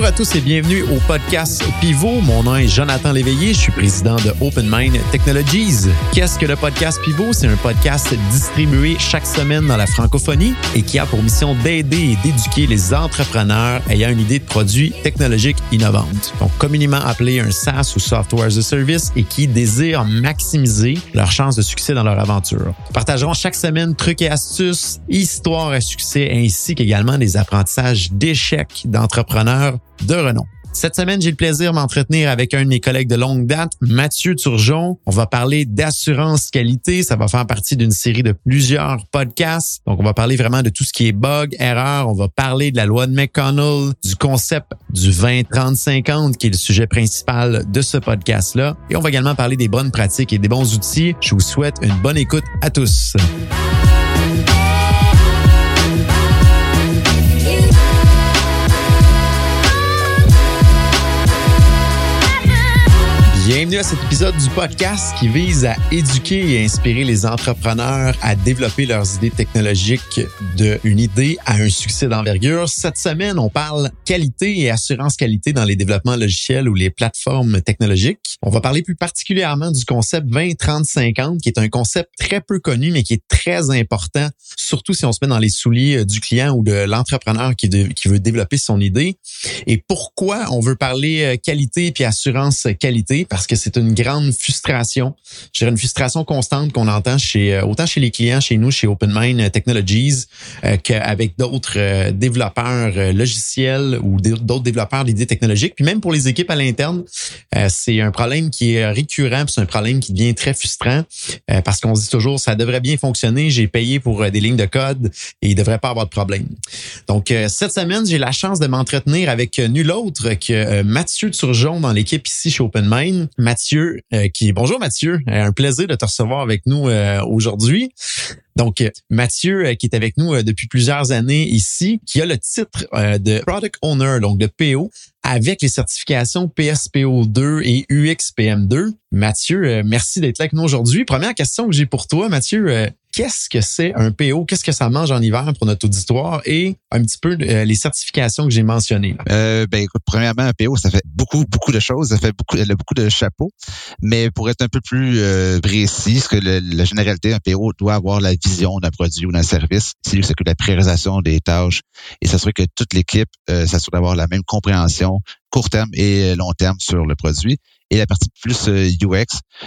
Bonjour à tous et bienvenue au podcast Pivot. Mon nom est Jonathan Léveillé, je suis président de Open Mind Technologies. Qu'est-ce que le podcast Pivot? C'est un podcast distribué chaque semaine dans la francophonie et qui a pour mission d'aider et d'éduquer les entrepreneurs ayant une idée de produit technologique innovante. Donc, communément appelé un SaaS ou Software as a Service et qui désirent maximiser leurs chances de succès dans leur aventure. Partagerons chaque semaine trucs et astuces, histoires à succès ainsi qu'également des apprentissages d'échecs d'entrepreneurs de renom. Cette semaine, j'ai le plaisir de m'entretenir avec un de mes collègues de longue date, Mathieu Turgeon. On va parler d'assurance qualité. Ça va faire partie d'une série de plusieurs podcasts. Donc, on va parler vraiment de tout ce qui est bug, erreur. On va parler de la loi de McConnell, du concept du 20-30-50, qui est le sujet principal de ce podcast-là. Et on va également parler des bonnes pratiques et des bons outils. Je vous souhaite une bonne écoute à tous. Cet épisode du podcast qui vise à éduquer et inspirer les entrepreneurs à développer leurs idées technologiques d'une idée à un succès d'envergure. Cette semaine, on parle qualité et assurance qualité dans les développements logiciels ou les plateformes technologiques. On va parler plus particulièrement du concept 20-30-50 qui est un concept très peu connu mais qui est très important, surtout si on se met dans les souliers du client ou de l'entrepreneur qui, qui veut développer son idée. Et pourquoi on veut parler qualité puis assurance qualité? parce que c'est une grande frustration. Je une frustration constante qu'on entend euh, autant chez les clients, chez nous, chez OpenMind Technologies, euh, qu'avec d'autres euh, développeurs logiciels ou d'autres développeurs d'idées technologiques. Puis même pour les équipes à l'interne, c'est un problème qui est récurrent, c'est un problème qui devient très frustrant parce qu'on se dit toujours ça devrait bien fonctionner, j'ai payé pour des lignes de code et il devrait pas avoir de problème. Donc cette semaine, j'ai la chance de m'entretenir avec nul autre que Mathieu Turgeon dans l'équipe ici chez OpenMind. Mathieu, euh, qui bonjour Mathieu, euh, un plaisir de te recevoir avec nous euh, aujourd'hui. Donc Mathieu qui est avec nous depuis plusieurs années ici, qui a le titre de Product Owner, donc de PO, avec les certifications PSPO2 et UXPM2. Mathieu, merci d'être là avec nous aujourd'hui. Première question que j'ai pour toi, Mathieu qu'est-ce que c'est un PO, qu'est-ce que ça mange en hiver pour notre auditoire? Et un petit peu euh, les certifications que j'ai mentionnées. Euh, ben écoute, premièrement, un PO, ça fait beaucoup, beaucoup de choses, ça fait beaucoup, elle a beaucoup de chapeaux. Mais pour être un peu plus euh, précis, ce que la généralité, un PO doit avoir la vision d'un produit ou d'un service. C'est lui que la priorisation des tâches et s'assurer que toute l'équipe euh, s'assure d'avoir la même compréhension court terme et long terme sur le produit. Et la partie plus UX, euh,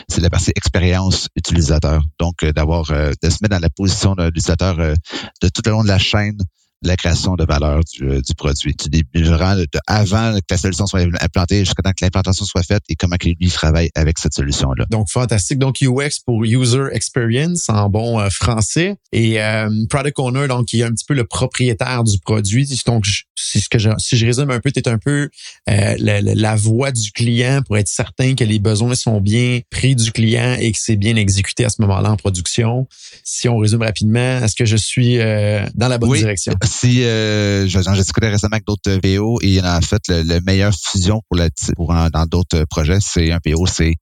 c'est la partie expérience utilisateur. Donc, euh, d'avoir euh, de se mettre dans la position de l'utilisateur de tout le long de la chaîne la création de valeur du, euh, du produit. Tu début de, avant que la solution soit implantée jusqu'à temps que l'implantation soit faite et comment lui travaille avec cette solution-là. Donc, fantastique. Donc, UX pour User Experience en bon euh, français. Et euh, Product Owner, donc, qui est un petit peu le propriétaire du produit. Donc, si, ce que je, si je résume un peu, tu es un peu la, la, voix du client pour être certain que les besoins sont bien pris du client et que c'est bien exécuté à ce moment-là en production. Si on résume rapidement, est-ce que je suis dans la bonne oui. direction? si euh, j'ai discuté récemment avec d'autres VO et en fait le, le meilleur fusion pour, la, pour dans d'autres projets, c'est un PO, c'est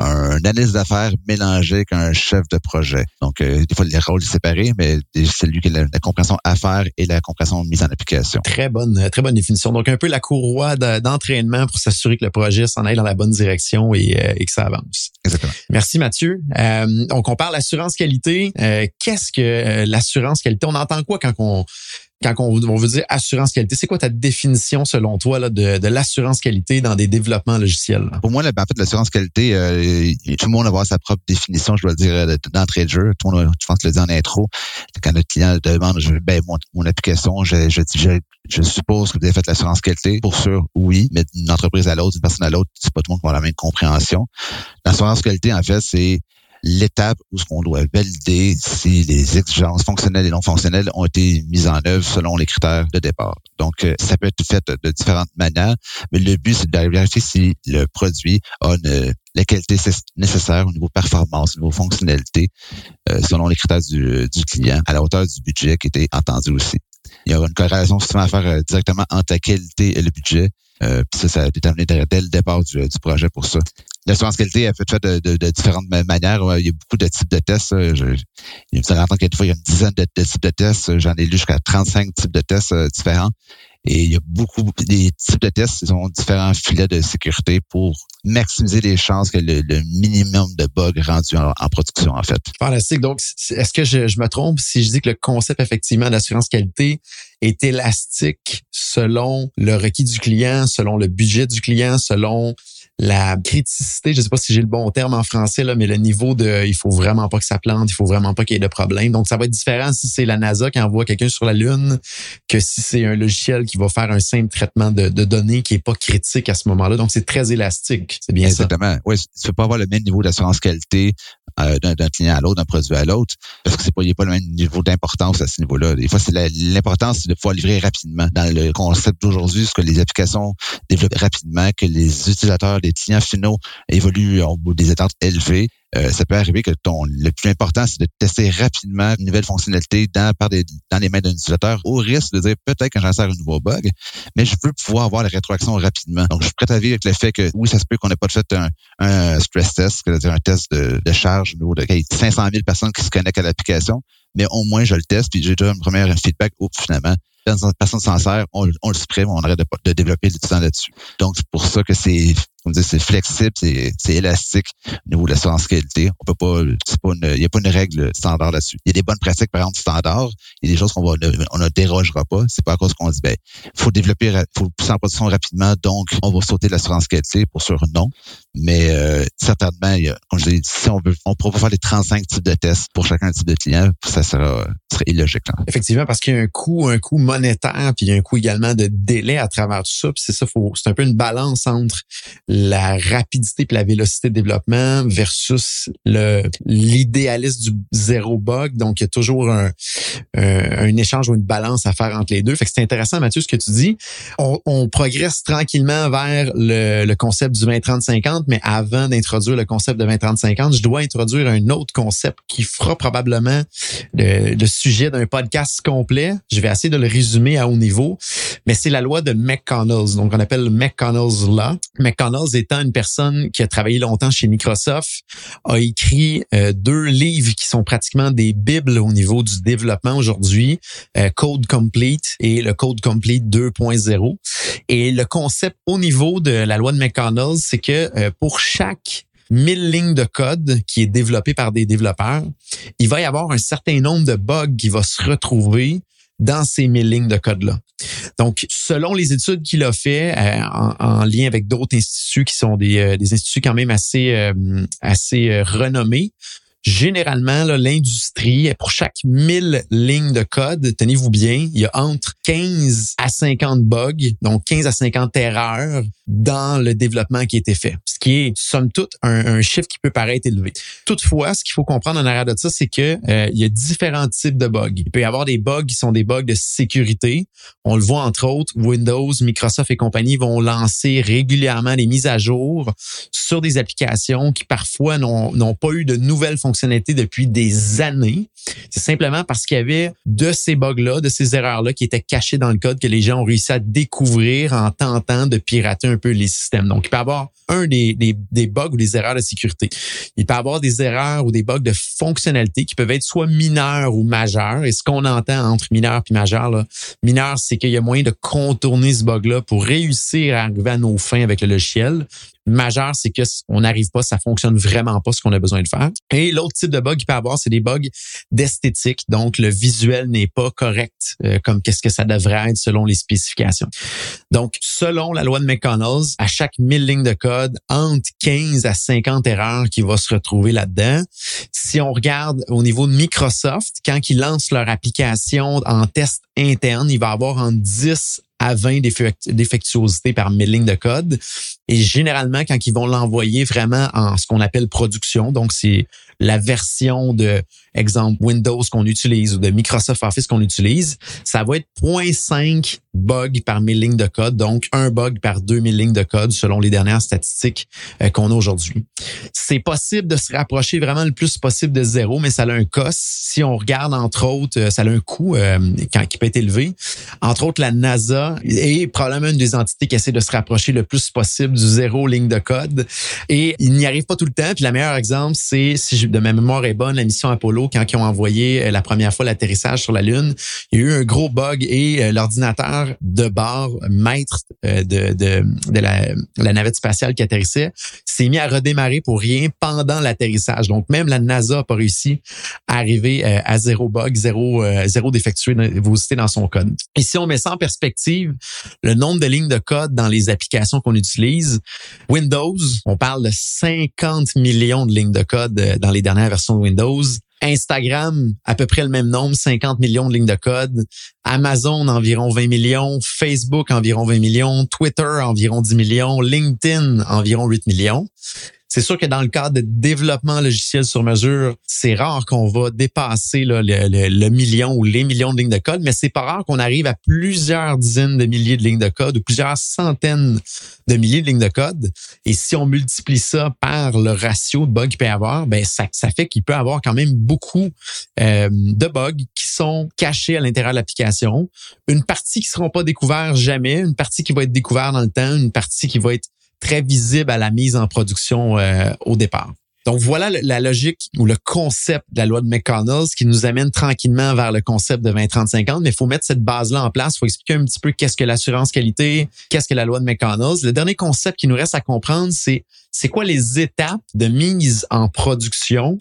un analyse d'affaires mélangé avec un chef de projet. Donc, euh, des fois, les rôles séparés, mais c'est lui qui a la, compréhension affaires et la compréhension mise en application. Très bonne, très bonne définition. Donc, un peu la courroie d'entraînement pour s'assurer que le projet s'en aille dans la bonne direction et, euh, et, que ça avance. Exactement. Merci, Mathieu. Euh, donc, on parle assurance qualité. Euh, qu'est-ce que l'assurance qualité? On entend quoi quand on quand on, veut dire assurance qualité, c'est quoi ta définition selon toi là, de, de l'assurance qualité dans des développements logiciels? Pour moi, là, ben, en fait, l'assurance qualité, euh, tout le monde va avoir sa propre définition, je dois le dire, d'entrée de jeu. Tout le monde, je pense, le dit en intro. Quand notre client demande, ben, mon, mon application, je, je, je, je, suppose que vous avez fait l'assurance qualité. Pour sûr, oui, mais d'une entreprise à l'autre, d'une personne à l'autre, c'est pas tout le monde qui avoir la même compréhension. L'assurance qualité, en fait, c'est l'étape où ce qu'on doit valider si les exigences fonctionnelles et non fonctionnelles ont été mises en œuvre selon les critères de départ. Donc, euh, ça peut être fait de différentes manières, mais le but, c'est de vérifier si le produit a la qualité nécessaire au niveau performance, au niveau fonctionnalité, euh, selon les critères du, du, client, à la hauteur du budget qui était entendu aussi. Il y aura une corrélation souvent à faire euh, directement entre la qualité et le budget. Euh, ça, ça a déterminé dès le départ du, du projet pour ça. L'assurance qualité a fait, fait de, de, de, différentes manières. Il y a beaucoup de types de tests. Je, il me semble qu'il y a une dizaine de, types de tests. J'en ai lu jusqu'à 35 types de tests euh, différents. Et il y a beaucoup, des types de tests, ils ont différents filets de sécurité pour maximiser les chances que le, minimum de bugs rendus en, production, en fait. Fantastique. Donc, est-ce que je, je, me trompe si je dis que le concept, effectivement, d'assurance qualité est élastique selon le requis du client, selon le budget du client, selon la criticité, je sais pas si j'ai le bon terme en français là, mais le niveau de, il faut vraiment pas que ça plante, il faut vraiment pas qu'il y ait de problème. Donc ça va être différent si c'est la NASA qui envoie quelqu'un sur la Lune que si c'est un logiciel qui va faire un simple traitement de, données qui est pas critique à ce moment-là. Donc c'est très élastique, c'est bien Exactement. Oui, tu peux pas avoir le même niveau d'assurance qualité euh, d'un client à l'autre, d'un produit à l'autre, parce que c'est pas, il n'y a pas le même niveau d'importance à ce niveau-là. Des fois, c'est l'importance, c'est de pouvoir livrer rapidement. Dans le concept d'aujourd'hui, ce que les applications développent rapidement, que les utilisateurs les clients finaux évoluent au bout des étapes élevées, euh, ça peut arriver que ton le plus important, c'est de tester rapidement une nouvelle fonctionnalité dans, par des, dans les mains d'un utilisateur au risque de dire peut-être que j'insère un nouveau bug, mais je veux pouvoir avoir la rétroaction rapidement. Donc, je suis prêt à vivre avec le fait que oui, ça se peut qu'on n'ait pas fait un, un stress test, c'est-à-dire un test de, de charge de 500 000 personnes qui se connectent à l'application, mais au moins je le teste, puis j'ai déjà un premier feedback, ou finalement, personne s'en sert, on, on le supprime, on arrête de, de développer du temps là-dessus. Donc, c'est pour ça que c'est c'est flexible, c'est élastique au niveau de l'assurance qualité. On peut pas, pas il n'y a pas une règle standard là-dessus. Il y a des bonnes pratiques, par exemple, standard. Il y a des choses qu'on va, on ne dérogera pas. C'est pas à cause qu'on dit, ben, faut développer, faut pousser en production rapidement, donc on va sauter l'assurance qualité. Pour sûr, non. Mais euh, certainement, il y a, comme je l'ai dit, si on veut, on pourra pas faire les 35 types de tests pour chacun type de client, ça sera, serait illogique. Effectivement, parce qu'il y a un coût, un coût monétaire, puis il y a un coût également de délai à travers tout ça. Puis c'est ça, faut, c'est un peu une balance entre la rapidité et la vélocité de développement versus le l'idéalisme du zéro bug. Donc, il y a toujours un, un, échange ou une balance à faire entre les deux. Fait que c'est intéressant, Mathieu, ce que tu dis. On, on progresse tranquillement vers le, le concept du 20-30-50, mais avant d'introduire le concept de 20-30-50, je dois introduire un autre concept qui fera probablement le, sujet d'un podcast complet. Je vais essayer de le résumer à haut niveau, mais c'est la loi de McConnell's. Donc, on appelle le McConnell's Law. McConnell's étant une personne qui a travaillé longtemps chez Microsoft, a écrit euh, deux livres qui sont pratiquement des bibles au niveau du développement aujourd'hui, euh, Code Complete et le Code Complete 2.0. Et le concept au niveau de la loi de McConnell, c'est que euh, pour chaque 1000 lignes de code qui est développé par des développeurs, il va y avoir un certain nombre de bugs qui va se retrouver dans ces 1000 lignes de code-là. Donc, selon les études qu'il a fait euh, en, lien avec d'autres instituts qui sont des, euh, des instituts quand même assez, euh, assez renommés, généralement, l'industrie, pour chaque 1000 lignes de code, tenez-vous bien, il y a entre 15 à 50 bugs, donc 15 à 50 erreurs dans le développement qui a été fait, ce qui est, somme toute, un, chiffre qui peut paraître élevé. Toutefois, ce qu'il faut comprendre en arrière de ça, c'est que euh, il y a différents types de bugs. Il peut y avoir des bugs qui sont des bugs de sécurité. On le voit entre autres, Windows, Microsoft et compagnie vont lancer régulièrement des mises à jour sur des applications qui parfois n'ont pas eu de nouvelles fonctionnalités depuis des années. C'est simplement parce qu'il y avait de ces bugs-là, de ces erreurs-là qui étaient cachées dans le code que les gens ont réussi à découvrir en tentant de pirater un peu les systèmes. Donc, il peut y avoir un des, des, bugs ou des erreurs de sécurité. Il peut y avoir des erreurs ou des bugs de fonctionnalité qui peuvent être soit mineurs ou majeurs. Et ce qu'on entend entre mineurs et majeurs, là, mineur, c'est qu'il y a moyen de contourner ce bug-là pour réussir à arriver à nos fins avec le logiciel majeur, c'est que on n'arrive pas, ça fonctionne vraiment pas ce qu'on a besoin de faire. Et l'autre type de bug qu'il peut avoir, c'est des bugs d'esthétique. Donc, le visuel n'est pas correct euh, comme qu'est-ce que ça devrait être selon les spécifications. Donc, selon la loi de McConnell, à chaque 1000 lignes de code, entre 15 à 50 erreurs qui vont se retrouver là-dedans. Si on regarde au niveau de Microsoft, quand ils lancent leur application en test interne, il va avoir entre 10 à 20 défectuosités par 1000 lignes de code. Et généralement, quand ils vont l'envoyer vraiment en ce qu'on appelle production, donc c'est la version de, exemple, Windows qu'on utilise ou de Microsoft Office qu'on utilise, ça va être 0.5 bugs par 1000 lignes de code, donc un bug par 2000 lignes de code selon les dernières statistiques euh, qu'on a aujourd'hui. C'est possible de se rapprocher vraiment le plus possible de zéro, mais ça a un cost. Si on regarde, entre autres, euh, ça a un coût euh, qui peut être élevé. Entre autres, la NASA est probablement une des entités qui essaie de se rapprocher le plus possible du zéro ligne de code. Et il n'y arrive pas tout le temps. Puis le meilleur exemple, c'est, si de ma mémoire est bonne, la mission Apollo, quand ils ont envoyé la première fois l'atterrissage sur la Lune, il y a eu un gros bug et l'ordinateur de bord, maître euh, de, de, de la, la, navette spatiale qui atterrissait, s'est mis à redémarrer pour rien pendant l'atterrissage. Donc, même la NASA n'a pas réussi à arriver euh, à zéro bug, zéro, euh, zéro défectuosité dans son code. Et si on met ça en perspective, le nombre de lignes de code dans les applications qu'on utilise, Windows, on parle de 50 millions de lignes de code dans les dernières versions de Windows. Instagram, à peu près le même nombre, 50 millions de lignes de code. Amazon, environ 20 millions. Facebook, environ 20 millions. Twitter, environ 10 millions. LinkedIn, environ 8 millions. C'est sûr que dans le cadre de développement logiciel sur mesure, c'est rare qu'on va dépasser le, le, million ou les millions de lignes de code, mais c'est pas rare qu'on arrive à plusieurs dizaines de milliers de lignes de code ou plusieurs centaines de milliers de lignes de code. Et si on multiplie ça par le ratio de bugs qu'il peut y avoir, ben ça, ça fait qu'il peut y avoir quand même beaucoup euh, de bugs qui sont cachés à l'intérieur de l'application. Une partie qui ne seront pas découverts jamais, une partie qui va être découverte dans le temps, une partie qui va être très visible à la mise en production euh, au départ. Donc voilà la logique ou le concept de la loi de McConnell qui nous amène tranquillement vers le concept de 20-30-50, mais il faut mettre cette base-là en place. Il faut expliquer un petit peu qu'est-ce que l'assurance qualité, qu'est-ce que la loi de McConnell. Le dernier concept qui nous reste à comprendre, c'est c'est quoi les étapes de mise en production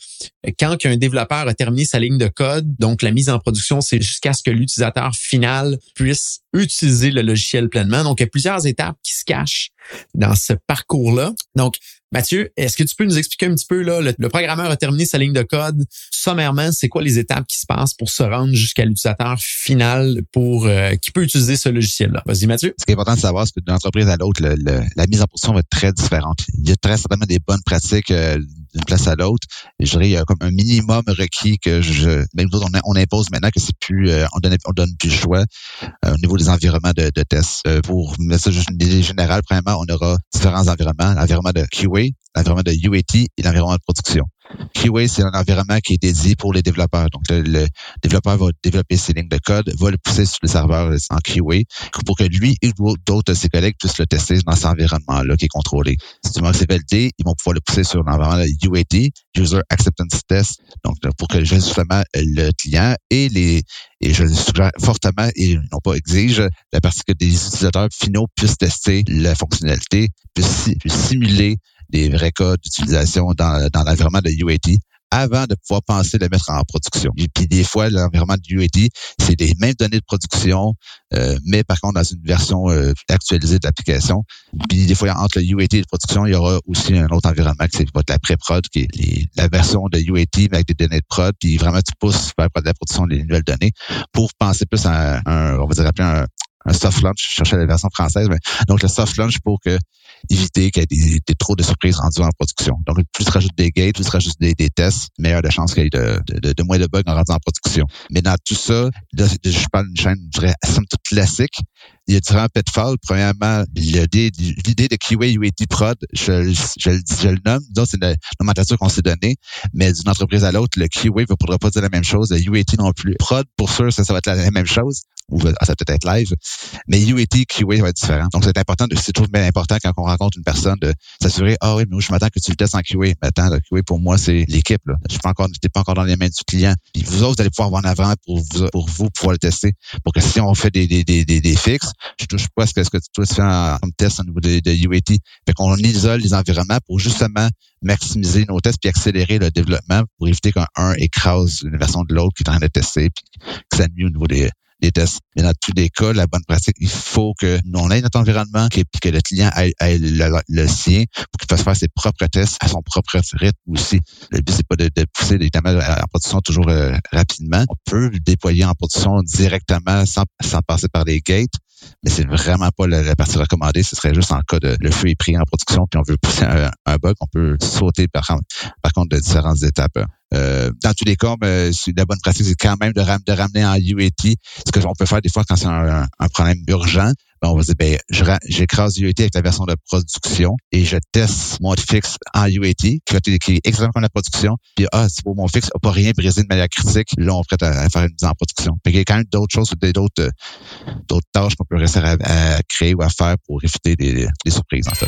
quand un développeur a terminé sa ligne de code? Donc, la mise en production, c'est jusqu'à ce que l'utilisateur final puisse utiliser le logiciel pleinement. Donc, il y a plusieurs étapes qui se cachent dans ce parcours-là. Donc, Mathieu, est-ce que tu peux nous expliquer un petit peu, là, le, programmeur a terminé sa ligne de code. Sommairement, c'est quoi les étapes qui se passent pour se rendre jusqu'à l'utilisateur final pour euh, qui peut utiliser ce logiciel-là? Vas-y, Mathieu. Ce qui est important de savoir, c'est que d'une entreprise à l'autre, la mise en production va être très différente. Il y a très certainement des bonnes pratiques euh, d'une place à l'autre. Je dirais, il y a comme un minimum requis que je, même on, on impose maintenant que c'est plus, euh, on donne, on donne plus choix au niveau des environnements de, de tests. pour mettre ça juste une idée générale, premièrement, on aura différents environnements. L'environnement de QA, l'environnement de UAT et l'environnement de production. QA, c'est un environnement qui est dédié pour les développeurs. Donc, le, développeur va développer ses lignes de code, va le pousser sur le serveur en QA pour que lui et d'autres de ses collègues puissent le tester dans cet environnement-là qui est contrôlé. Si moment que c'est validé, ils vont pouvoir le pousser sur l'environnement UAT, User Acceptance Test, donc pour que justement le client et les et je le suggère fortement et non pas exige la partie que des utilisateurs finaux puissent tester la fonctionnalité, puissent simuler des vrais cas d'utilisation dans, dans l'environnement de UAT avant de pouvoir penser le mettre en production. Et puis des fois, l'environnement de UAT, c'est les mêmes données de production, euh, mais par contre dans une version euh, actualisée de l'application. Puis des fois, entre le UAT et la production, il y aura aussi un autre environnement qui c'est la pré-prod, qui est la version de UAT, avec des données de prod, puis vraiment tu pousses vers la production des nouvelles données pour penser plus à un, on va dire appeler un, un soft launch, je cherchais la version française, mais donc le soft launch pour que éviter qu'il y ait des, trop de surprises rendues en production. Donc, plus tu rajoutes des gates, plus tu rajoutes des, des tests, meilleure de chance qu'il y ait de, de, de, moins de bugs en rendu en production. Mais dans tout ça, là, je parle d'une chaîne, je dirais, somme toute classique. Il y a différents pitfalls. Premièrement, l'idée de QA UAT prod, je, je, je, le nomme. Donc, c'est la nomenclature qu'on s'est donnée. Mais d'une entreprise à l'autre, le QA ne pourra pas dire la même chose. Le UAT non plus. Prod, pour sûr, ça, ça va être la même chose ou ça va peut-être être live, mais UAT, QA va être différent. Donc, c'est important, c'est toujours bien important quand on rencontre une personne de s'assurer, ah oui, mais je m'attends que tu le testes en QA. Mais attends, le QA, pour moi, c'est l'équipe. Je ne suis pas encore, pas encore dans les mains du client. Puis vous autres, vous allez pouvoir avoir en avant pour vous, pour vous pouvoir le tester. Pour que si on fait des, des, des, des, fixes, je touche pas à ce que, ce tu fais en, comme test au niveau de, de UAT. Fait qu'on isole les environnements pour justement maximiser nos tests puis accélérer le développement pour éviter qu'un écrase une version de l'autre qui est en train de tester puis que ça nuit au niveau des, des tests. Mais dans tous les cas, la bonne pratique, il faut que nous, on ait notre environnement, et que le client ait, le, sien pour qu'il fasse faire ses propres tests à son propre rythme aussi. Le but, c'est pas de, pousser les tamales en production toujours euh, rapidement. On peut le déployer en production directement sans, passer par les gates, mais c'est vraiment pas la, partie recommandée. Ce serait juste en cas de le feu est pris en production puis on veut pousser un, un bug, on peut sauter par, par contre de différentes étapes. Euh, dans tous les cas, ben, la bonne pratique, c'est quand même de, ramener en UAT. Ce que on peut faire des fois quand c'est un, problème urgent, ben, on va dire, ben, j'écrase UAT avec la version de production et je teste mon fixe en UAT, qui, qui est exactement comme la production. Puis, ah, c'est pour mon fixe n'a pas rien brisé de manière critique. Là, on est prêt à, faire une mise en production. il y a quand même d'autres choses, d'autres d'autres tâches qu'on peut réussir à, créer ou à faire pour éviter des, des surprises, en fait.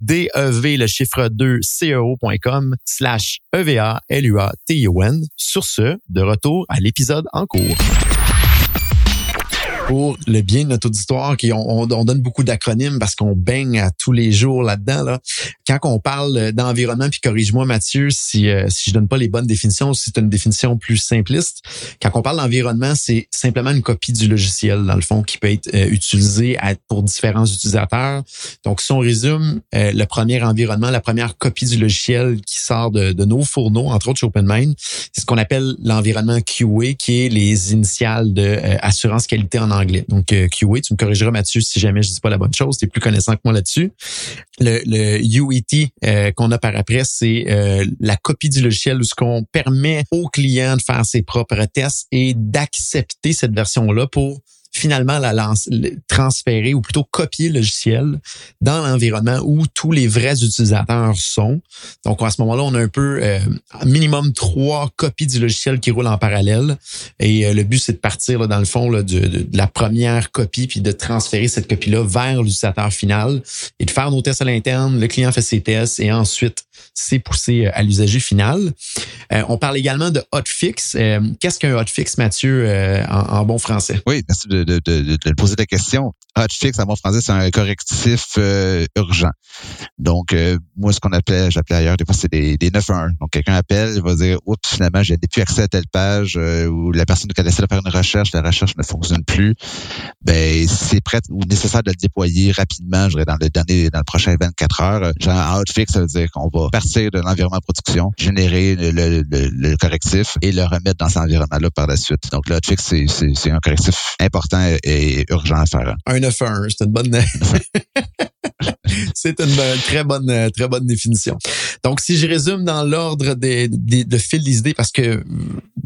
DEV, le chiffre 2, CEO.com slash EVA, L-U-A-T-I-O-N. Sur ce, de retour à l'épisode en cours pour le bien de notre auditoire, qui on, donne beaucoup d'acronymes parce qu'on baigne à tous les jours là-dedans. Là. Quand on parle d'environnement, puis corrige-moi Mathieu si euh, si je donne pas les bonnes définitions, si c'est une définition plus simpliste. Quand on parle d'environnement, c'est simplement une copie du logiciel dans le fond qui peut être euh, utilisé pour différents utilisateurs. Donc si on résume, euh, le premier environnement, la première copie du logiciel qui sort de, de nos fourneaux, entre autres chez OpenMind, c'est ce qu'on appelle l'environnement QA, qui est les initiales de assurance qualité en Donc, euh, QA, tu me corrigeras, Mathieu, si jamais je dis pas la bonne chose. Tu es plus connaissant que moi là-dessus. Le, le UET euh, qu'on a par après, c'est euh, la copie du logiciel où ce qu'on permet au client de faire ses propres tests et d'accepter cette version-là pour finalement la transférer ou plutôt copier le logiciel dans l'environnement où tous les vrais utilisateurs sont. Donc à ce moment-là, on a un peu euh, minimum trois copies du logiciel qui roulent en parallèle. Et euh, le but, c'est de partir là, dans le fond là, de, la première copie puis de transférer cette copie-là vers l'utilisateur final et de faire nos tests à l'interne. Le client fait ses tests et ensuite c'est poussé euh, à l'usager final. Euh, on parle également de hotfix. Euh, qu'est-ce qu'un hotfix, Mathieu, en, bon français? Oui, merci de, poser la question. Hotfix, en bon français, c'est un correctif urgent. Donc, moi, ce qu'on appelait, j'appelais ailleurs, des fois, c'est des, des 911. Donc, quelqu'un appelle, il va dire, oups, finalement, j'ai plus accès à telle page ou la personne qui a décidé de faire une recherche, la recherche ne fonctionne plus. Ben, c'est prêt ou nécessaire de le déployer rapidement, je dirais, dans le dernier, dans le prochain 24 heures. Genre, en hotfix, ça veut dire qu'on va partir de l'environnement de production, générer le, correctif et le remettre dans cet environnement-là par la suite. Donc, le hotfix, c'est un correctif important et urgent à faire. Un 9 c'est une bonne... c'est une très bonne, très bonne définition. Donc, si je résume dans l'ordre des, des, de fil des idées, parce que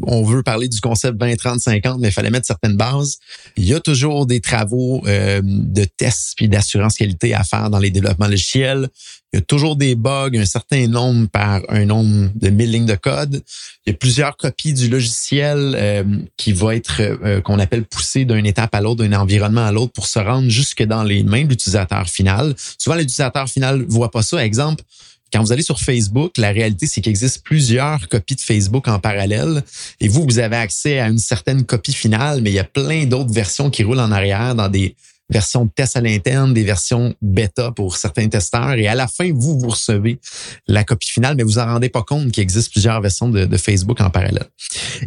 on veut parler du concept 20, 30, 50, mais il fallait mettre certaines bases. Il y a toujours des travaux euh, de tests puis d'assurance qualité à faire dans les développements logiciels. Il y a toujours des bugs, un certain nombre par un nombre de mille lignes de code. Il y a plusieurs copies du logiciel euh, qui va être euh, qu'on appelle poussé d'une étape à l'autre, d'un environnement à l'autre pour se rendre jusque dans les mains de l'utilisateur final. Souvent, l'utilisateur final voit pas ça. Exemple, quand vous allez sur Facebook, la réalité, c'est qu'il existe plusieurs copies de Facebook en parallèle. Et vous, vous avez accès à une certaine copie finale, mais il y a plein d'autres versions qui roulent en arrière dans des versions de test à l'interne, des versions bêta pour certains testeurs. Et à la fin, vous, vous recevez la copie finale, mais vous en rendez pas compte qu'il existe plusieurs versions de, Facebook en parallèle.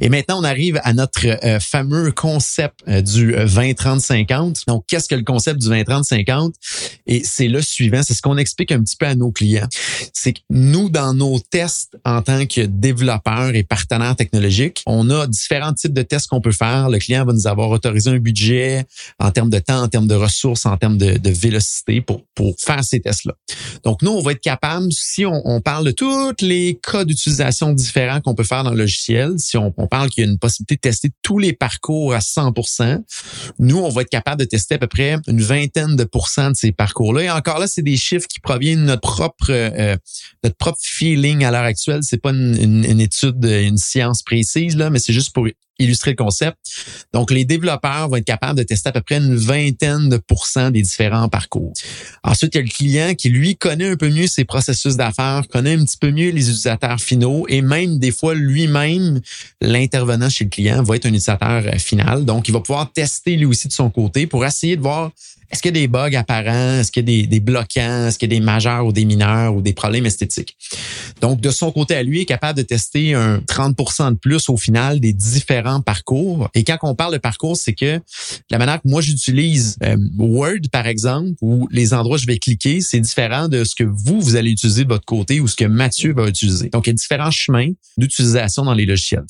Et maintenant, on arrive à notre euh, fameux concept euh, du 20-30-50. Donc, qu'est-ce que le concept du 20-30-50? Et c'est le suivant, c'est ce qu'on explique un petit peu à nos clients. C'est que nous, dans nos tests en tant que développeurs et partenaires technologiques, on a différents types de tests qu'on peut faire. Le client va nous avoir autorisé un budget en termes de temps, en termes de ressources, en termes de, vélocité pour, pour faire ces tests-là. Donc, nous, on va être capable, si on, parle de tous les cas d'utilisation différents qu'on peut faire dans le logiciel, si on, parle qu'il y a une possibilité de tester tous les parcours à 100% nous, on va être capable de tester à peu près une vingtaine de pourcents de ces parcours-là. Et encore là, c'est des chiffres qui proviennent de notre propre euh, notre propre feeling à l'heure actuelle. C'est pas une, une, une, étude, une science précise, là, mais c'est juste pour illustrer le concept. Donc, les développeurs vont être capables de tester à peu près une vingtaine de pourcents des différents parcours. Ensuite, il y a le client qui, lui, connaît un peu mieux ses processus d'affaires, connaît un petit peu mieux les utilisateurs finaux et même des fois, lui-même, l'intervenant chez le client va être un utilisateur euh, final. Donc, il va pouvoir tester lui aussi de son côté pour essayer de voir est-ce qu'il y a des bugs apparents? Est-ce qu'il y a des, des bloquants? Est-ce qu'il y a des majeurs ou des mineurs ou des problèmes esthétiques? Donc, de son côté à lui, il est capable de tester un 30% de plus au final des différents parcours. Et quand on parle de parcours, c'est que la manière que moi j'utilise euh, Word, par exemple, ou les endroits où je vais cliquer, c'est différent de ce que vous, vous allez utiliser de votre côté ou ce que Mathieu va utiliser. Donc, il y a différents chemins d'utilisation dans les logiciels.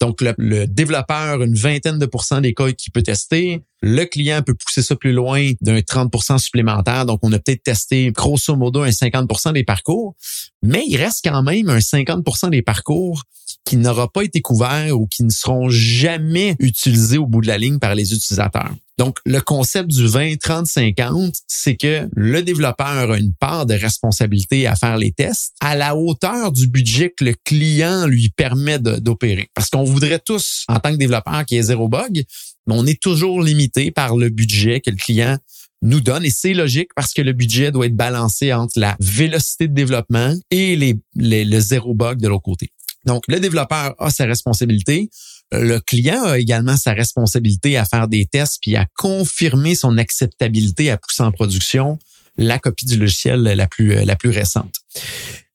Donc, le, le développeur, une vingtaine de pourcents des cas qu'il peut tester, Le client peut pousser ça plus loin d'un 30% supplémentaire. Donc, on a peut-être testé grosso modo un 50% des parcours, mais il reste quand même un 50% des parcours qui n'aura pas été couvert ou qui ne seront jamais utilisés au bout de la ligne par les utilisateurs. Donc, le concept du 20, 30, 50, c'est que le développeur a une part de responsabilité à faire les tests à la hauteur du budget que le client lui permet d'opérer. Parce qu'on voudrait tous, en tant que développeur, qu'il y ait zéro bug, mais on est toujours limité par le budget que le client nous donne. Et c'est logique parce que le budget doit être balancé entre la vélocité de développement et les, le zéro bug de l'autre côté. Donc, le développeur a sa responsabilité. Le client a également sa responsabilité à faire des tests puis à confirmer son acceptabilité à pousser en production la copie du logiciel la plus, la plus récente.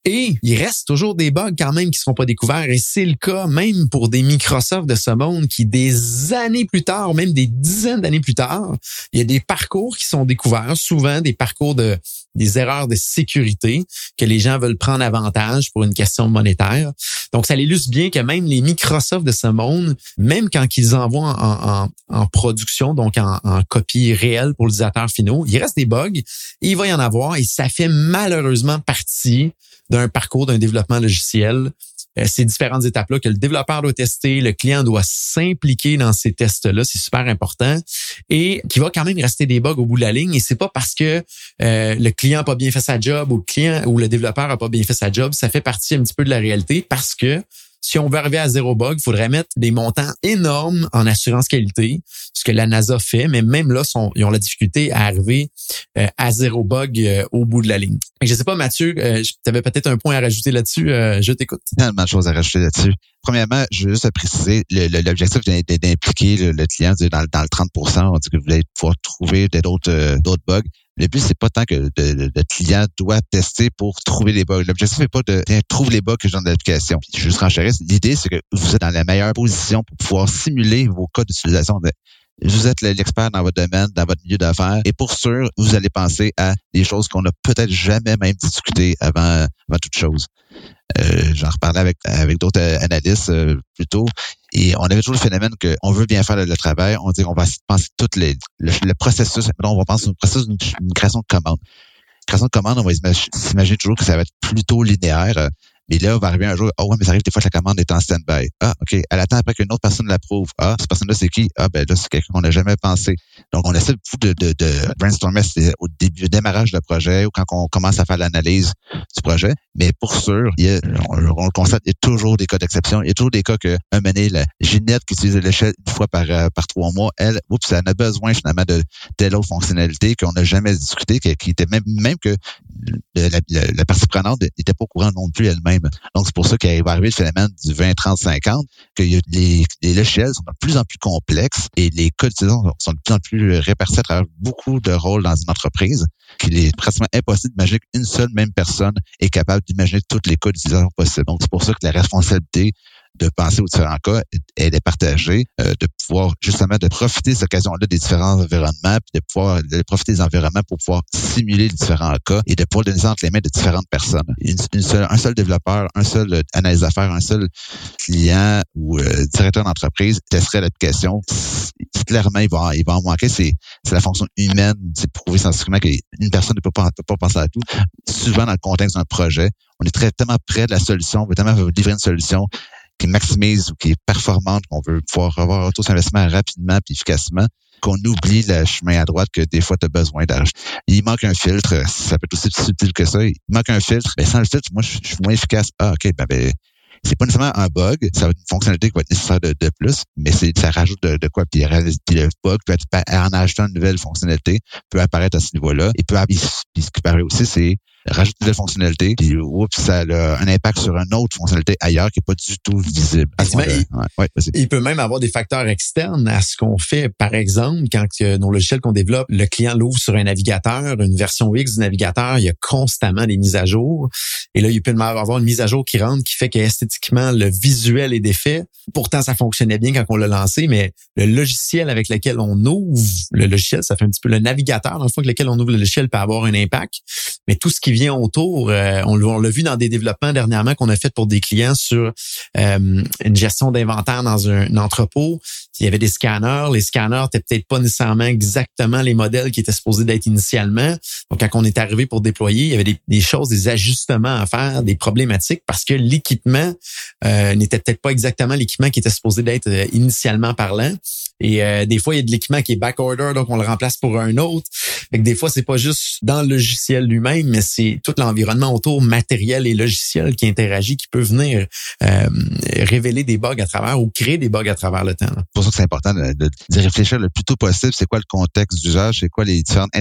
Et il reste toujours des bugs quand même qui ne seront pas découverts. Et c'est le cas même pour des Microsoft de ce monde qui, des années plus tard, même des dizaines d'années plus tard, il y a des parcours qui sont découverts, souvent des parcours de des erreurs de sécurité que les gens veulent prendre avantage pour une question monétaire. Donc, ça illustre bien que même les Microsoft de ce monde, même quand ils envoient en, en, production, donc en, en, copie réelle pour l'utilisateur finaux, il reste des bugs et il va y en avoir et ça fait malheureusement partie d'un parcours d'un développement logiciel. Euh, ces différentes étapes-là que le développeur doit tester, le client doit s'impliquer dans ces tests-là, c'est super important, et qui va quand même rester des bugs au bout de la ligne. Et c'est pas parce que euh, le client n'a pas bien fait sa job ou le client ou le développeur a pas bien fait sa job, ça fait partie un petit peu de la réalité parce que si on veut arriver à zéro bug, il faudrait mettre des montants énormes en assurance qualité, ce que la NASA fait, mais même là, ils ont la difficulté à arriver euh, à zéro bug euh, au bout de la ligne. Je sais pas, Mathieu, euh, tu avais peut-être un point à rajouter là-dessus. je t'écoute. Tellement de choses à rajouter là-dessus. Premièrement, je veux juste préciser, l'objectif d'impliquer le, client dans, le 30% on dit que vous voulez pouvoir trouver d'autres bugs. Le but, c'est pas tant que le, client doit tester pour trouver les bugs. L'objectif n'est pas de trouver les bugs que j'ai dans l'application. Juste renchérisse. L'idée, c'est que vous êtes dans la meilleure position pour pouvoir simuler vos cas d'utilisation vous êtes l'expert dans votre domaine, dans votre milieu d'affaires, et pour sûr, vous allez penser à des choses qu'on n'a peut-être jamais même discuté avant, avant toute chose. Euh, J'en reparlais avec, avec d'autres euh, analystes euh, plus tôt, et on avait toujours le phénomène qu'on veut bien faire le, travail, on dit qu'on va penser tout les, le, processus, on va penser au processus d'une création de commande. Création de commande, on va s'imaginer toujours que ça va être plutôt linéaire. Mais là, on va arriver un jour, oh ouais, mais ça arrive des fois que la commande est en stand-by. Ah, OK. Elle attend après qu'une autre personne l'approuve. Ah, cette personne-là, c'est qui? Ah, ben là, c'est quelqu'un qu'on n'a jamais pensé. Donc, on essaie de, de, de brainstormer au début, au démarrage du projet ou quand on commence à faire l'analyse du projet. Mais pour sûr, il y a, on, le constate, il y a toujours des cas d'exception. Il y a toujours des cas que, un mené, la Ginette qui utilise l'échelle une fois par, euh, par trois mois, elle, oups, elle a besoin finalement de telle autre fonctionnalité qu'on n'a jamais discuté, qui, qui était même, même que la, la, partie prenante n'était pas au courant non plus elle-même. Donc, c'est pour ça qu'il va arriver le phénomène du 20, 30, 50, que les, les logiciels sont de plus en plus complexes et les codes sont de plus en plus répartis à travers beaucoup de rôles dans une entreprise, qu'il est pratiquement impossible d'imaginer qu'une seule même personne est capable d'imaginer toutes les codes d'utilisation possibles. Donc, c'est pour ça que la responsabilité de penser aux différents cas et de partager, euh, de pouvoir justement de profiter de cette occasion-là des différents environnements, puis de pouvoir de profiter des environnements pour pouvoir simuler les différents cas et de pouvoir donner entre les mains de différentes personnes. Une, seule, un seul développeur, un seul euh, analyse d'affaires, un seul client ou euh, directeur d'entreprise testerait l'application. Clairement, il va, il va en manquer. C'est, la fonction humaine. C'est prouver scientifiquement qu'une personne ne peut pas, peut pas penser à tout. Souvent, dans le contexte d'un projet, on est très, tellement près de la solution, on veut tellement livrer une solution qui maximise ou qui est performante, qu'on veut pouvoir avoir tout investissement rapidement et efficacement, qu'on oublie le chemin à droite que des fois tu as besoin d'argent. Il manque un filtre, ça peut être aussi subtil que ça. Il manque un filtre, mais sans le filtre, moi, je suis moins efficace. Ah, OK, ben, ben c'est pas nécessairement un bug, ça va être une fonctionnalité qui va être nécessaire de, plus, mais ça rajoute de, quoi? Puis, le bug peut être en ajoutant une nouvelle fonctionnalité, peut apparaître à ce niveau-là. Et peut, puis ce qui aussi, c'est rajoute une nouvelle fonctionnalité, puis oups, ça a un impact sur une autre fonctionnalité ailleurs qui n'est pas du tout visible. il, peut même avoir des facteurs externes à ce qu'on fait. Par exemple, quand nos logiciels qu'on développe, le client l'ouvre sur un navigateur, une version X du navigateur, il y a constamment des mises à jour. Et là, il peut même avoir une mise à jour qui rentre qui fait qu'esthétiquement, le visuel est défait. Pourtant, ça fonctionnait bien quand on l'a lancé, mais le logiciel avec lequel on ouvre le logiciel, ça fait un petit peu le navigateur dans le fond avec lequel on ouvre le logiciel peut avoir un impact. Mais tout ce qui vient autour. Euh, on, l'a vu dans des développements dernièrement qu'on a fait pour des clients sur euh, une gestion d'inventaire dans un, entrepôt. Il y avait des scanners. Les scanners n'étaient peut-être pas nécessairement exactement les modèles qui étaient supposés d'être initialement. Donc, quand on est arrivé pour déployer, il y avait des, choses, des ajustements à faire, des problématiques parce que l'équipement euh, n'était peut-être pas exactement l'équipement qui était supposé d'être initialement parlant. Et des fois, il y a de l'équipement qui est backorder, donc on le remplace pour un autre. Fait des fois, c'est pas juste dans le logiciel lui-même, mais c'est tout l'environnement autour, matériel et logiciel qui interagit, qui peut venir euh, révéler des bugs à travers ou créer des bugs à travers le temps. C'est pour ça que c'est important de, de, réfléchir le plus tôt possible. C'est quoi le contexte d'usage? C'est quoi les différentes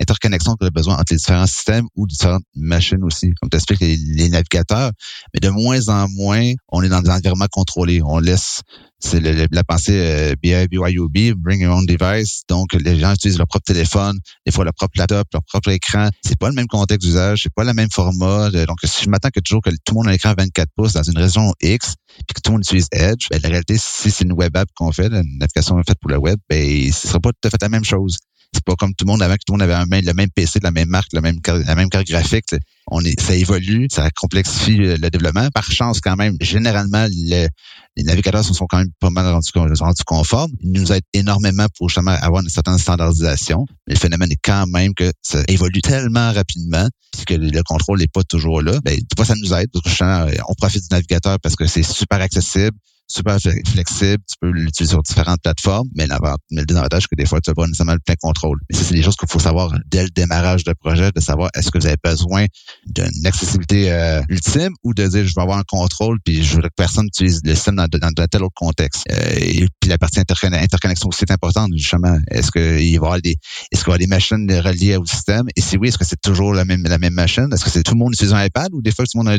interconnexions qu'on a besoin entre les différents systèmes ou différentes machines aussi, comme tu expliques les, les navigateurs. Mais de moins en moins, on est dans des environnements contrôlés. On laisse c'est la pensée euh, Bring Your Own Device. Donc, les gens utilisent leur propre téléphone, des fois leur propre laptop, leur propre écran. C'est pas le même contexte d'usage, c'est pas le même format. Donc, si je m'attends que toujours que tout le monde a un écran 24 pouces dans une région X, puis que tout le monde utilise Edge, ben, la réalité, si c'est une web app qu'on fait, une application faite pour le web, ben, ce sera pas tout à fait la même chose. C'est pas comme tout le monde avant que tout le monde avait un, le même PC la même marque, la même, carte graphique. On est, ça évolue, ça complexifie le développement. Par chance, quand même, généralement, les navigateurs sont quand même pas mal rendus, conformes. Ils nous aident énormément pour justement avoir une certaine standardisation. Mais le phénomène est quand même que ça évolue tellement rapidement que le contrôle n'est pas toujours là. Ben, ça nous aide. On profite du navigateur parce que c'est super accessible super flexible, tu peux l'utiliser sur différentes plateformes, mais, le désavantage, que des fois, tu n'as pas nécessairement le plein contrôle. Mais c'est des choses qu'il faut savoir dès le démarrage de projet, de savoir est-ce que vous avez besoin d'une accessibilité euh, ultime ou de dire je vais avoir un contrôle puis je veux que personne utilise le système dans, dans, tel autre contexte. Euh, et puis la partie interconnexion aussi est importante, justement. Est-ce qu'il va y avoir des est-ce qu'il y avoir des machines reliées au système? Et si oui, est-ce que c'est toujours la même la même machine? Est-ce que c'est tout le monde utilise un iPad ou des fois tout le monde a,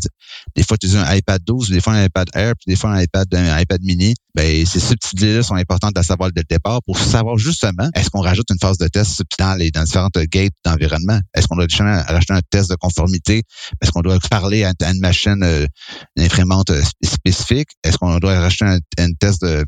des fois tu utilises un iPad 12, des fois un iPad Air, puis des fois un iPad iPad mini, ben ces subtilités-là sont importantes à savoir dès le départ pour savoir justement est-ce qu'on rajoute une phase de test dans les dans différentes gates d'environnement? Est-ce qu'on doit rajouter un test de conformité? Est-ce qu'on doit parler à, une machine, euh, une imprimante euh, spécifique? Est-ce qu'on doit rajouter un, un test de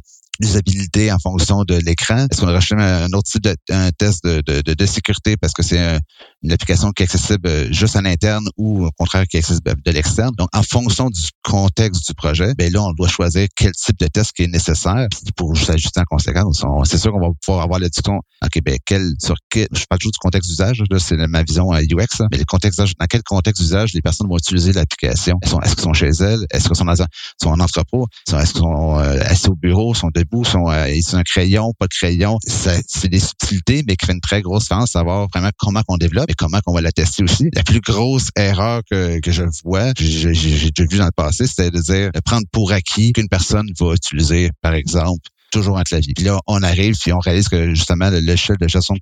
en fonction de l'écran? Est-ce qu'on a rajouté un autre type de un test de, de, de, sécurité parce que c'est une application qui est accessible euh, juste à l'interne ou au contraire qui est accessible de l'externe? Donc, en fonction du contexte du projet, ben là, on doit choisir quel type de test qui est nécessaire pour s'ajuster en conséquence. C'est sûr qu'on va pouvoir avoir la discussion, OK, ben, quel, sur quel, je parle toujours du contexte d'usage, là, c'est ma vision UX, mais le contexte dans quel contexte d'usage les personnes vont utiliser l'application? Est-ce qu'elles sont chez elles? Est-ce qu'elles sont, dans sont en entrepôt? Est-ce qu'elles sont euh, assis au bureau? Sont debout? Sont, euh, un crayon, pas de crayon? C'est des subtilités, mais qui fait une très grosse différence, savoir vraiment comment qu'on développe comment qu'on va la tester aussi. La plus grosse erreur que, que je vois, j'ai déjà vu dans le passé, c'était de dire, de prendre pour acquis qu'une personne va utiliser, par exemple, toujours un clavier. Puis là, on arrive, puis on réalise que justement, l'échelle de gestion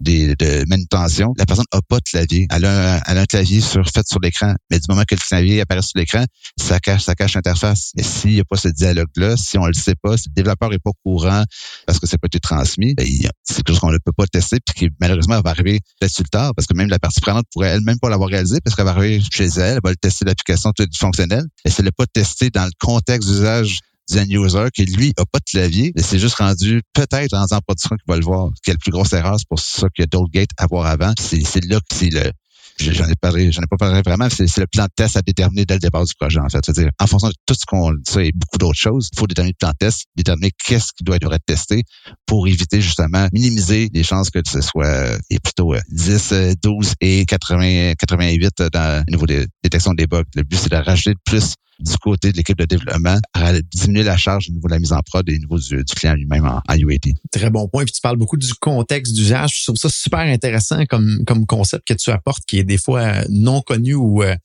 des, de manutention, la personne n'a pas de clavier. Elle a un, clavier sur, fait sur l'écran. Mais du moment que le clavier apparaît sur l'écran, ça cache, ça cache l'interface. Mais s'il n'y a pas ce dialogue-là, si on le sait pas, si le développeur est pas courant parce que ça peut être transmis, ben, c'est quelque chose qu'on ne peut pas tester, puis qui malheureusement va arriver peut-être tard, parce que même la partie prenante pourrait elle-même pas l'avoir réalisé, parce qu'elle va arriver chez elle, elle va le tester l'application tout fonctionnelle, et si elle pas testé dans le contexte d'usage d'un user qui, lui, a pas de clavier, mais c'est juste rendu peut-être dans en production qu'il va le voir. Quelle plus grosse erreur, c'est pour ça qu'il y a d'autres gates à voir avant. C'est là que c'est le, j'en ai parlé, j'en ai pas parlé vraiment, c'est le plan de test à déterminer dès le départ du projet, en fait. C'est-à-dire, en fonction de tout ce qu'on ça et beaucoup d'autres choses, il faut déterminer le plan de test, déterminer qu'est-ce qui doit être testé pour éviter justement, minimiser les chances que ce soit et plutôt 10, euh, 12 euh, et 80, 88 dans le niveau des détections des bugs. Le but, c'est de rajouter plus du côté de l'équipe de développement à diminuer la charge au niveau de la mise en prod et au niveau du, client lui-même en, UAT. Très bon point. Puis tu parles beaucoup du contexte d'usage. Je trouve ça super intéressant comme, comme concept que tu apportes qui est des fois non connu ou euh, euh,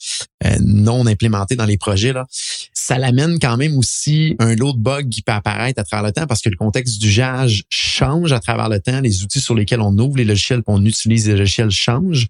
non implémenté dans les projets. Là. Ça l'amène quand même aussi un lot de bugs qui peut apparaître à travers le temps parce que le contexte d'usage change à travers le temps. Les outils sur lesquels on ouvre les logiciels qu'on utilise les logiciels changent.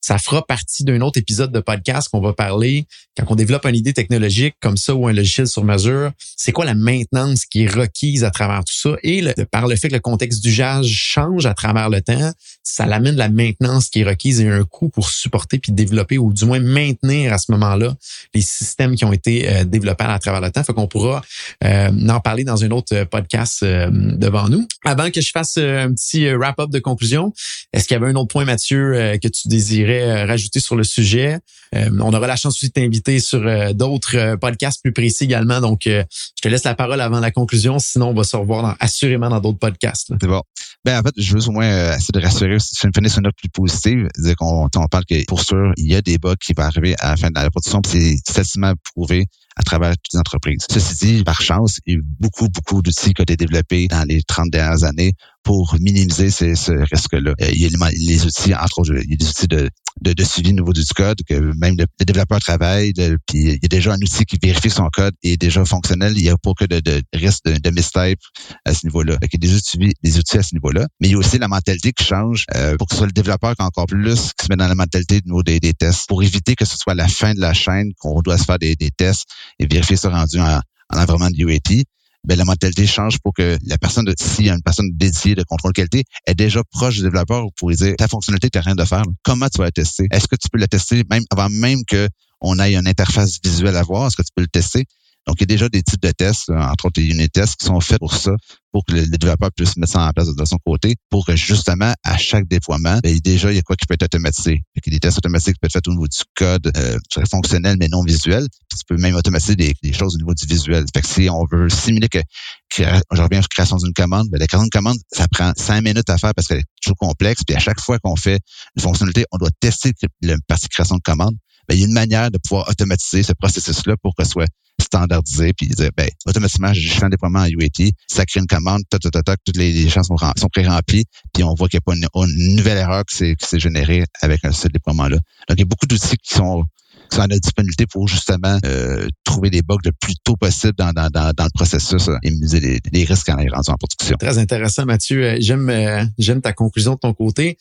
Ça fera partie d'un autre épisode de podcast qu'on va parler quand on développe une idée technologique comme ça ou un logiciel sur mesure, c'est quoi la maintenance qui est requise à travers tout ça? Et par le fait que le contexte d'usage change à travers le temps, ça l'amène la maintenance qui est requise et un coût pour supporter puis développer ou du moins maintenir à ce moment-là les systèmes qui ont été euh, développés à travers le temps. Fait qu'on pourra euh, en parler dans un autre podcast euh, devant nous. Avant que je fasse un petit wrap-up de conclusion, est-ce qu'il y avait un autre point, Mathieu, que tu désirais rajouter sur le sujet? on aura la chance aussi de t'inviter sur d'autres podcasts plus précis également. Donc, je te laisse la parole avant la conclusion. Sinon, on va se revoir assurément dans d'autres podcasts. C'est bon. Ben, en fait, je veux au moins essayer de rassurer, si je me sur une note plus positive, dire qu'on on parle que pour sûr, il y a des bugs qui vont arriver à la fin de la production, c'est statistiquement prouvé à travers toutes les entreprises. Ceci dit, par chance, il y a beaucoup, beaucoup d'outils qui ont été développés dans les 30 dernières années pour minimiser ces, ce risque-là. Euh, il y a les outils, entre autres, il y a des outils de, de, de suivi niveau du code que même le, développeur travaille, puis il y a déjà un outil qui vérifie son code et est déjà fonctionnel. Il n'y a pas que de, de risque de, de à ce niveau-là. Il y a des outils, des outils à ce niveau-là. Mais il y a aussi la mentalité qui change euh, pour que ce soit le développeur qui encore plus qui se met dans la mentalité de niveau des, des tests pour éviter que ce soit la fin de la chaîne qu'on doit se faire des, des tests et vérifier ce rendu en, en environnement de UAT ben, la mentalité change pour que la personne, s'il y a une personne dédiée de contrôle qualité, est déjà proche du développeur pour lui dire ta fonctionnalité, tu n'as rien de faire. Comment tu vas la tester? Est-ce que tu peux la tester même avant même que on ait une interface visuelle à voir? Est-ce que tu peux le tester? Donc, il y a déjà des types de tests, entre autres des unit tests, qui sont faits pour ça, pour que le, développeur puisse mettre ça en place de son côté, pour que justement, à chaque déploiement, ben, déjà, il y a quoi qui peut être automatisé. Il y a des tests automatiques qui peuvent être faits au niveau du code euh, fonctionnel, mais non visuel. Puis tu peux même automatiser des, choses au niveau du visuel. Fait que si on veut simuler que, je reviens sur création d'une commande, ben, la création d'une commande, ça prend cinq minutes à faire parce qu'elle est toujours complexe. Puis à chaque fois qu'on fait une fonctionnalité, on doit tester la partie création de commande. Ben, il y a une manière de pouvoir automatiser ce processus-là pour que ce soit standardisé, puis dire, ben, automatiquement, je fais un déploiement en UAT, ça crée une commande, toc, toc, toc, toutes les, chances sont, sont pré-remplies, puis on voit qu'il n'y a pas une, nouvelle erreur qui s'est générée avec ce déploiement-là. Donc, il y a beaucoup d'outils qui sont sont la disponibilité pour justement euh, trouver des bugs le plus tôt possible dans, le processus et minimiser les, risques quand est rendu en production. Très intéressant, Mathieu. Euh, j'aime euh, ta conclusion de ton côté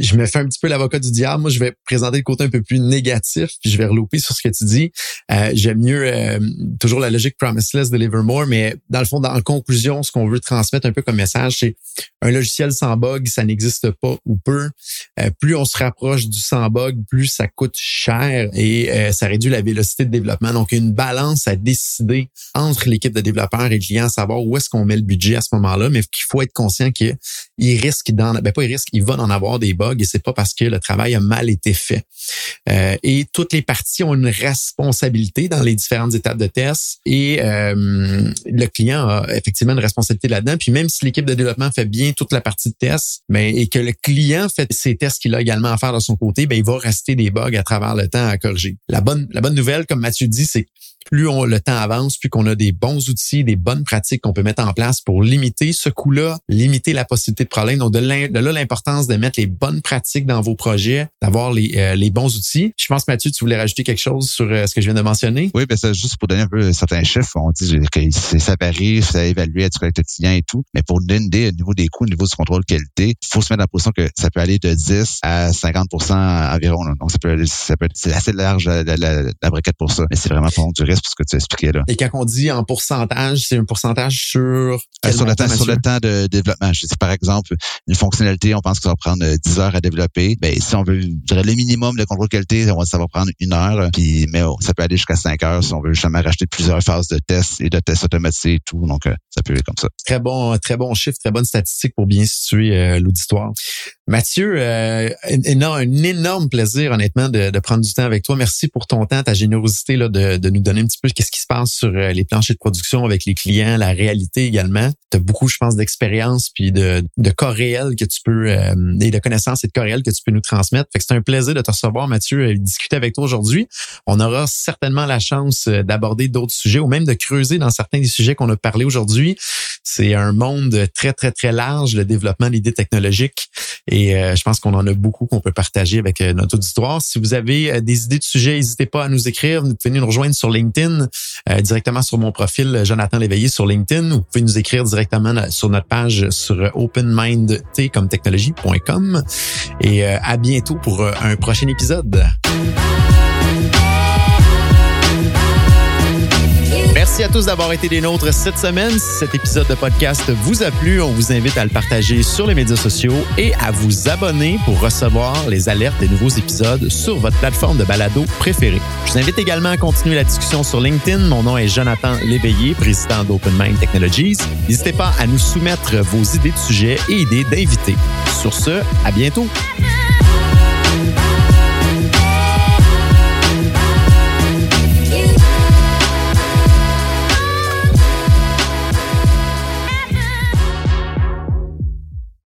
je me fais un petit peu l'avocat du diable. Moi, je vais présenter le côté un peu plus négatif, puis je vais relouper sur ce que tu dis. Euh, J'aime mieux euh, toujours la logique promiseless de Livermore, mais dans le fond, dans, en conclusion, ce qu'on veut transmettre un peu comme message, c'est un logiciel sans bug, ça n'existe pas ou peu. Euh, plus on se rapproche du sans bug, plus ça coûte cher et euh, ça réduit la vélocité de développement. Donc, une balance à décider entre l'équipe de développeurs et le client, à savoir où est-ce qu'on met le budget à ce moment-là, mais qu'il faut être conscient qu'il risque d'en, ben pas il risque, il va en avoir des bugs et c'est pas parce que le travail a mal été fait. Euh, et toutes les parties ont une responsabilité dans les différentes étapes de test et euh, le client a effectivement une responsabilité là-dedans. Puis même si l'équipe de développement fait bien toute la partie de test, mais ben, et que le client fait ses tests qu'il a également à faire de son côté, ben il va rester des bugs à travers le temps à corriger. La bonne la bonne nouvelle, comme Mathieu dit, c'est plus on, le temps avance, plus qu'on a des bons outils, des bonnes pratiques qu'on peut mettre en place pour limiter ce coût-là, limiter la possibilité de problème. Donc, de, là l'importance de mettre les bonnes pratiques dans vos projets, d'avoir les, euh, les bons outils. Je pense, Mathieu, tu voulais rajouter quelque chose sur euh, ce que je viens de mentionner? Oui, ben c'est juste pour donner un peu certains chiffres. On dit que ça varie, ça évalue à du client et tout. Mais pour donner au niveau des coûts, au niveau du contrôle qualité, il faut se mettre en position que ça peut aller de 10 à 50% environ. Donc, ça peut, ça peut c'est assez large la, la, la, briquette pour ça. Mais c'est vraiment pour ce que tu as expliqué là. Et quand on dit en pourcentage, c'est un pourcentage sur euh, sur le temps sur le temps de développement. Je dis par exemple une fonctionnalité, on pense que ça va prendre 10 heures à développer. Ben si on veut, je dirais le minimum de contrôle qualité, ça va prendre une heure. Puis mais oh, ça peut aller jusqu'à 5 heures si on veut justement racheter plusieurs phases de tests et de tests automatisés et tout. Donc euh, ça peut être comme ça. Très bon, très bon chiffre, très bonne statistique pour bien situer euh, l'auditoire. Mathieu, euh, un, un, énorme plaisir, honnêtement, de, de, prendre du temps avec toi. Merci pour ton temps, ta générosité là, de, de nous donner un petit peu qu'est-ce qui se passe sur euh, les planchers de production avec les clients, la réalité également. Tu as beaucoup, je pense, d'expérience puis de, de cas réels que tu peux euh, et de connaissances et de cas réels que tu peux nous transmettre. Fait que c'est un plaisir de te recevoir, Mathieu, et discuter avec toi aujourd'hui. On aura certainement la chance euh, d'aborder d'autres sujets ou même de creuser dans certains des sujets qu'on a parlé aujourd'hui. C'est un monde très, très, très large, le développement d'idées technologiques. Et euh, je pense qu'on en a beaucoup qu'on peut partager avec euh, notre auditoire. Si vous avez euh, des idées de sujets, n'hésitez pas à nous écrire. Vous pouvez nous rejoindre sur LinkedIn, directement sur mon profil Jonathan Léveillé sur LinkedIn. Vous pouvez nous écrire directement sur notre page sur openmindt comme technologie.com. Et à bientôt pour un prochain épisode. Merci à tous d'avoir été des nôtres cette semaine. Si cet épisode de podcast vous a plu, on vous invite à le partager sur les médias sociaux et à vous abonner pour recevoir les alertes des nouveaux épisodes sur votre plateforme de balado préférée. Je vous invite également à continuer la discussion sur LinkedIn. Mon nom est Jonathan Léveillé, président d'Open Mind Technologies. N'hésitez pas à nous soumettre vos idées de sujets et idées d'invités. Sur ce, à bientôt.